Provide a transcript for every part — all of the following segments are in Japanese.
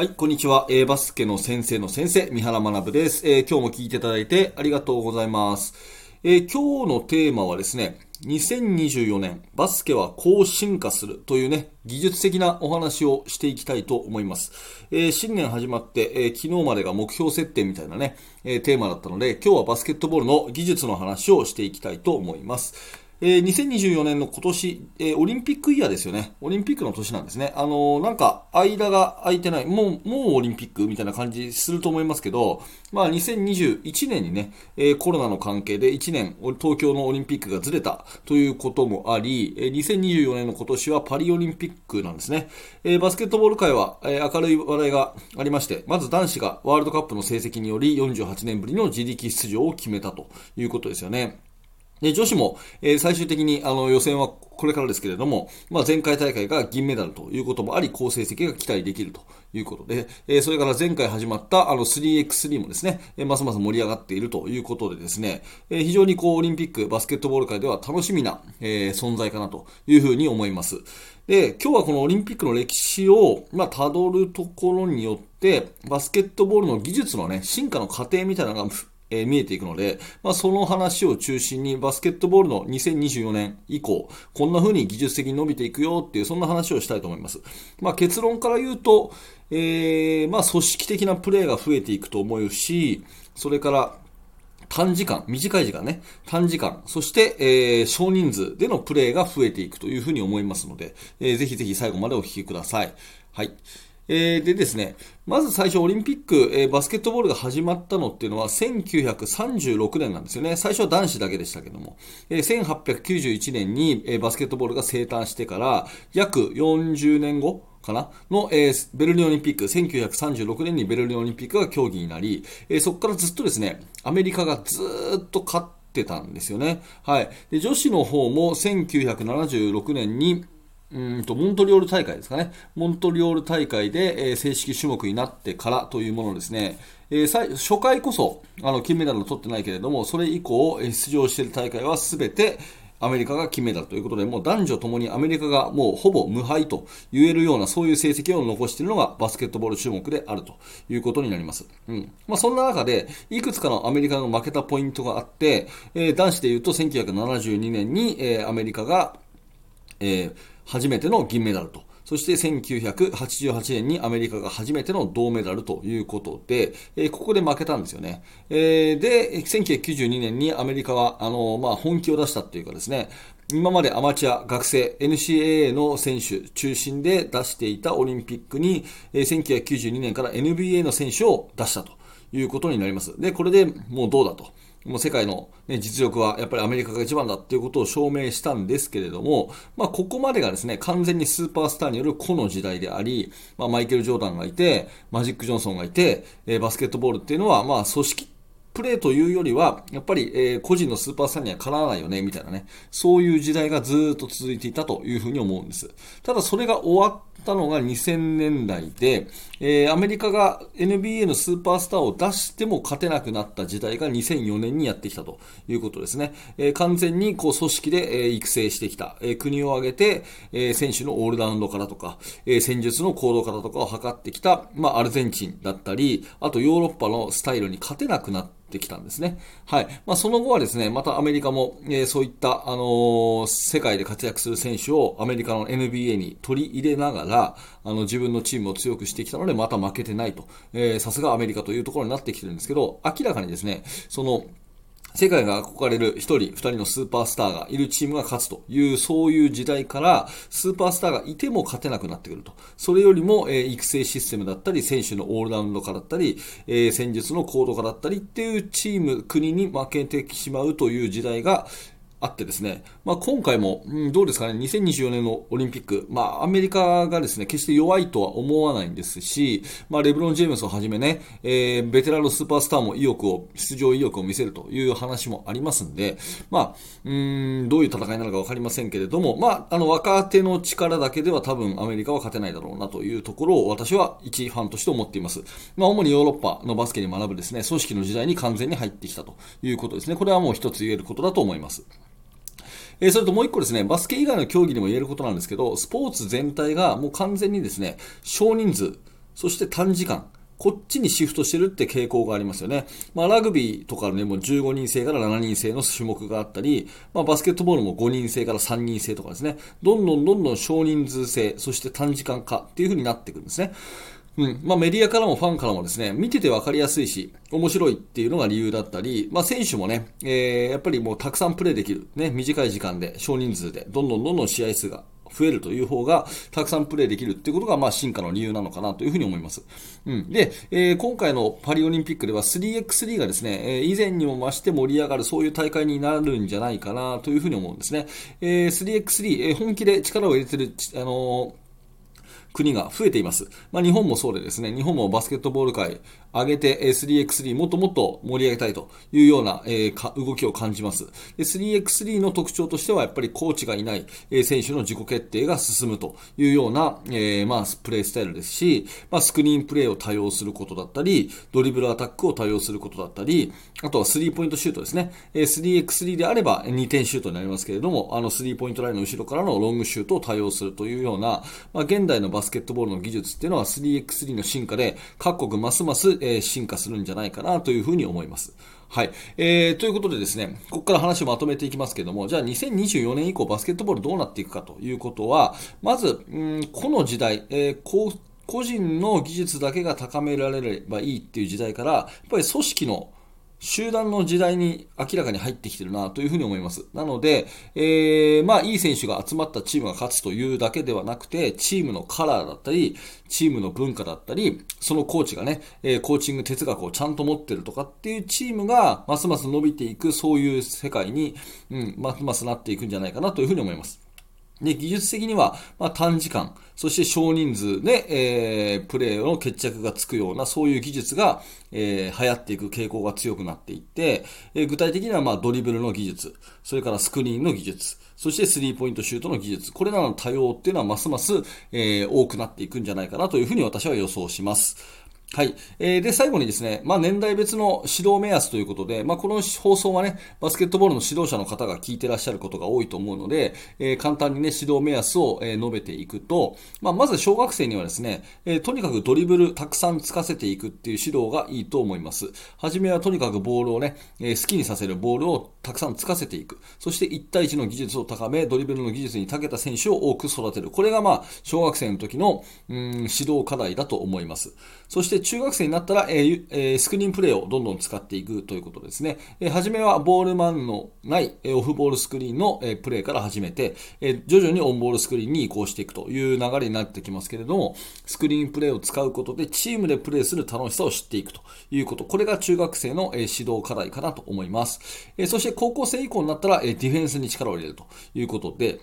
はい、こんにちは。えー、バスケの先生の先生、三原学です、えー、今日も聞いていただいてありがとうございます。えー、今日のテーマはですね、2024年、バスケはこう進化するというね、技術的なお話をしていきたいと思います。えー、新年始まって、えー、昨日までが目標設定みたいなね、えー、テーマだったので、今日はバスケットボールの技術の話をしていきたいと思います。えー、2024年の今年、えー、オリンピックイヤーですよね。オリンピックの年なんですね。あのー、なんか、間が空いてない、もう、もうオリンピックみたいな感じすると思いますけど、まあ、2021年にね、えー、コロナの関係で1年、東京のオリンピックがずれたということもあり、えー、2024年の今年はパリオリンピックなんですね。えー、バスケットボール界は、えー、明るい話題がありまして、まず男子がワールドカップの成績により48年ぶりの自力出場を決めたということですよね。で、女子も、えー、最終的にあの予選はこれからですけれども、まあ、前回大会が銀メダルということもあり、好成績が期待できるということで、えー、それから前回始まったあの 3x3 もですね、えー、ますます盛り上がっているということでですね、えー、非常にこうオリンピック、バスケットボール界では楽しみな、え、存在かなというふうに思います。で、今日はこのオリンピックの歴史を、まあ、辿るところによって、バスケットボールの技術のね、進化の過程みたいなのがえー、見えていくので、まあ、その話を中心にバスケットボールの2024年以降、こんな風に技術的に伸びていくよっていう、そんな話をしたいと思います。まあ、結論から言うと、えー、まあ、組織的なプレーが増えていくと思うし、それから、短時間、短い時間ね、短時間、そして、えー、少人数でのプレーが増えていくというふうに思いますので、えー、ぜひぜひ最後までお聞きください。はい。えー、でですね、まず最初オリンピック、えー、バスケットボールが始まったのっていうのは1936年なんですよね。最初は男子だけでしたけども。えー、1891年に、えー、バスケットボールが生誕してから約40年後かな？の、えー、ベルリンオリンピック、1936年にベルリンオリンピックが競技になり、えー、そこからずっとですね、アメリカがずっと勝ってたんですよね。はい。で女子の方も1976年に、うんと、モントリオール大会ですかね。モントリオール大会で、えー、正式種目になってからというものですね。えー、初回こそ、あの、金メダルを取ってないけれども、それ以降、出場している大会はすべて、アメリカが金メダルということで、もう男女ともにアメリカがもうほぼ無敗と言えるような、そういう成績を残しているのがバスケットボール種目であるということになります。うん。まあ、そんな中で、いくつかのアメリカの負けたポイントがあって、えー、男子で言うと1972年に、えー、アメリカが、えー、初めての銀メダルと。そして1988年にアメリカが初めての銅メダルということで、えー、ここで負けたんですよね。えー、で、1992年にアメリカは、あの、まあ、本気を出したっていうかですね、今までアマチュア、学生、NCAA の選手中心で出していたオリンピックに、えー、1992年から NBA の選手を出したということになります。で、これでもうどうだと。もう世界の、ね、実力はやっぱりアメリカが一番だっていうことを証明したんですけれども、まあ、ここまでがですね、完全にスーパースターによる個の時代であり、まあ、マイケル・ジョーダンがいて、マジック・ジョンソンがいて、えー、バスケットボールっていうのは、まあ、組織プレーというよりは、やっぱり、えー、個人のスーパースターにはかなわないよね、みたいなね。そういう時代がずっと続いていたというふうに思うんです。ただそれが終わったのが2000年代で、えー、アメリカが NBA のスーパースターを出しても勝てなくなった時代が2004年にやってきたということですね。えー、完全にこう組織で、え、育成してきた、えー、国を挙げて、えー、選手のオールラウンドからとか、えー、戦術の行動からとかを測ってきた、まあ、アルゼンチンだったり、あとヨーロッパのスタイルに勝てなくなったってきたんですね。はい。まあ、その後はですね、またアメリカも、えー、そういった、あのー、世界で活躍する選手をアメリカの NBA に取り入れながら、があの、自分のチームを強くしてきたので、また負けてないと。え、さすがアメリカというところになってきてるんですけど、明らかにですね、その、世界が憧れる1人、2人のスーパースターがいるチームが勝つという、そういう時代から、スーパースターがいても勝てなくなってくると。それよりも、えー、育成システムだったり、選手のオールラウンド化だったり、えー、戦術の高度化だったりっていうチーム、国に負けてしまうという時代が、あってですね、まあ、今回も、うん、どうですかね、2024年のオリンピック、まあ、アメリカがですね、決して弱いとは思わないんですし、まあ、レブロン・ジェームスをはじめね、えー、ベテランのスーパースターも意欲を、出場意欲を見せるという話もありますんで、まあ、うん、どういう戦いなのかわかりませんけれども、まあ、あの、若手の力だけでは多分アメリカは勝てないだろうなというところを私は一ファンとして思っています。まあ、主にヨーロッパのバスケに学ぶですね、組織の時代に完全に入ってきたということですね。これはもう一つ言えることだと思います。え、それともう一個ですね、バスケ以外の競技でも言えることなんですけど、スポーツ全体がもう完全にですね、少人数、そして短時間。こっちにシフトしてるって傾向がありますよね。まあ、ラグビーとかね、もう15人制から7人制の種目があったり、まあ、バスケットボールも5人制から3人制とかですね、どんどんどんどん少人数制、そして短時間化っていう風になっていくんですね。うん。まあ、メディアからもファンからもですね、見てて分かりやすいし、面白いっていうのが理由だったり、まあ、選手もね、えー、やっぱりもうたくさんプレーできる。ね、短い時間で、少人数で、どんどんどんどん試合数が増えるという方が、たくさんプレイできるっていうことが、まあ、進化の理由なのかなというふうに思います。うん。で、えー、今回のパリオリンピックでは 3x3 がですね、えー、以前にも増して盛り上がる、そういう大会になるんじゃないかなというふうに思うんですね。えー、3x3、えー、本気で力を入れてる、あのー国が増えています。まあ、日本もそうでですね、日本もバスケットボール界上げて 3x3 もっともっと盛り上げたいというような、えー、動きを感じます。3x3 の特徴としてはやっぱりコーチがいない、え選手の自己決定が進むというような、えー、まあ、プレイスタイルですし、まあ、スクリーンプレイを多用することだったり、ドリブルアタックを多用することだったり、あとはスリーポイントシュートですね。3x3 であれば2点シュートになりますけれども、あのスリーポイントラインの後ろからのロングシュートを多用するというような、まあ、現代のババスケットボールの技術っていうのは 3x3 の進化で各国ますます、え進化するんじゃないかなというふうに思います。はい。えー、ということでですね、ここから話をまとめていきますけども、じゃあ2024年以降バスケットボールどうなっていくかということは、まず、うんこの時代、えー、個人の技術だけが高められればいいっていう時代から、やっぱり組織の集団の時代に明らかに入ってきてるなというふうに思います。なので、えー、まあ、いい選手が集まったチームが勝つというだけではなくて、チームのカラーだったり、チームの文化だったり、そのコーチがね、えー、コーチング哲学をちゃんと持ってるとかっていうチームが、ますます伸びていく、そういう世界に、うん、ますますなっていくんじゃないかなというふうに思います。で、技術的には、まあ、短時間、そして少人数で、えー、プレーの決着がつくような、そういう技術が、えー、流行っていく傾向が強くなっていって、えー、具体的には、まあ、ドリブルの技術、それからスクリーンの技術、そしてスリーポイントシュートの技術、これらの多様っていうのはますます、えー、多くなっていくんじゃないかなというふうに私は予想します。はい。えー、で、最後にですね、まあ、年代別の指導目安ということで、まあ、この放送はね、バスケットボールの指導者の方が聞いてらっしゃることが多いと思うので、えー、簡単にね、指導目安を、えー、述べていくと、まあ、まず小学生にはですね、えー、とにかくドリブルたくさんつかせていくっていう指導がいいと思います。はじめはとにかくボールをね、えー、好きにさせるボールをたくさんつかせていく。そして1対1の技術を高め、ドリブルの技術に長けた選手を多く育てる。これがまあ、小学生の時の、うん、指導課題だと思います。そして中学生になったら、えーえー、スクリーンプレーをどんどん使っていくということですね。えー、初めはボールマンのない、え、オフボールスクリーンの、え、プレーから始めて、え、徐々にオンボールスクリーンに移行していくという流れになってきますけれども、スクリーンプレーを使うことでチームでプレーする楽しさを知っていくということ。これが中学生の、え、指導課題かなと思います。え、そして高校生以降になったら、え、ディフェンスに力を入れるということで、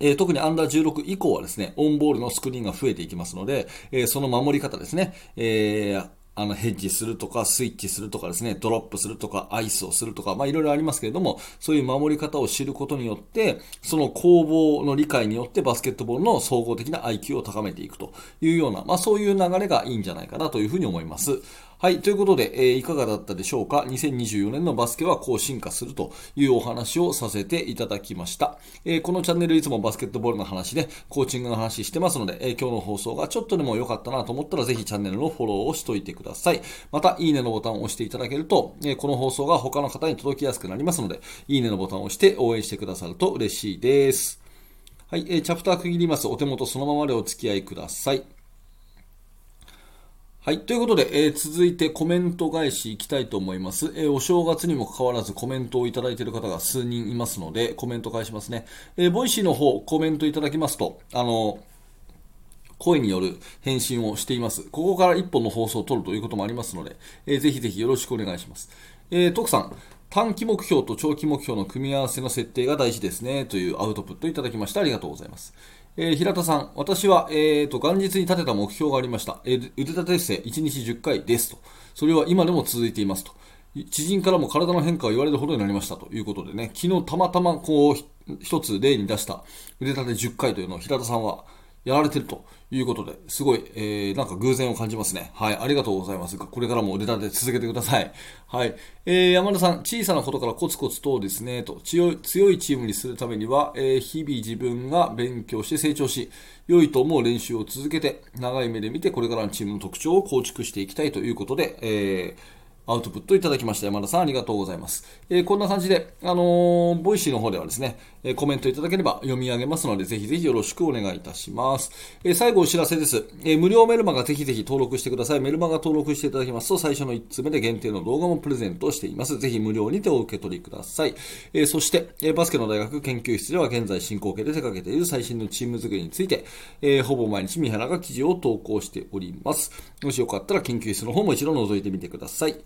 えー、特にアンダー16以降はですね、オンボールのスクリーンが増えていきますので、えー、その守り方ですね、えー、あの、ヘッジするとか、スイッチするとかですね、ドロップするとか、アイスをするとか、まあいろいろありますけれども、そういう守り方を知ることによって、その攻防の理解によってバスケットボールの総合的な IQ を高めていくというような、まあそういう流れがいいんじゃないかなというふうに思います。はい。ということで、えー、いかがだったでしょうか ?2024 年のバスケはこう進化するというお話をさせていただきました。えー、このチャンネルいつもバスケットボールの話で、コーチングの話してますので、えー、今日の放送がちょっとでも良かったなと思ったら、ぜひチャンネルのフォローをしといてください。また、いいねのボタンを押していただけると、えこの放送が他の方に届きやすくなりますので、いいねのボタンを押して応援してくださると嬉しいです。はい。えチャプター区切ります。お手元そのままでお付き合いください。はい。ということで、えー、続いてコメント返しいきたいと思います。えー、お正月にもかかわらずコメントをいただいている方が数人いますので、コメント返しますね。えー、 Voicy の方、コメントいただきますと、あの、声による返信をしています。ここから一本の放送を取るということもありますので、えー、ぜひぜひよろしくお願いします。えー、徳さん、短期目標と長期目標の組み合わせの設定が大事ですね、というアウトプットいただきました。ありがとうございます。えー、平田さん、私は、えーと、元日に立てた目標がありました。えー、腕立て伏せ1日10回ですと。それは今でも続いていますと。知人からも体の変化を言われるほどになりましたということでね、昨日たまたまこう、一つ例に出した腕立て10回というのを平田さんはやられてるということで、すごい、えー、なんか偶然を感じますね。はい、ありがとうございます。これからも腕立て続けてください。はい。えー、山田さん、小さなことからコツコツとですね、と、強い、強いチームにするためには、えー、日々自分が勉強して成長し、良いと思う練習を続けて、長い目で見て、これからのチームの特徴を構築していきたいということで、えー、アウトプットいただきました。山田さん、ありがとうございます。えー、こんな感じで、あのー、 Voicy の方ではですね、えー、コメントいただければ読み上げますので、ぜひぜひよろしくお願いいたします。え最後お知らせです。え無料メルマガぜひぜひ登録してください。メルマガ登録していただきますと、最初の1つ目で限定の動画もプレゼントしています。ぜひ無料にてお受け取りください。えそして、えバスケの大学研究室では現在進行形で手掛けている最新のチーム作りについて、えほぼ毎日三原が記事を投稿しております。もしよかったら研究室の方も一度覗いてみてください。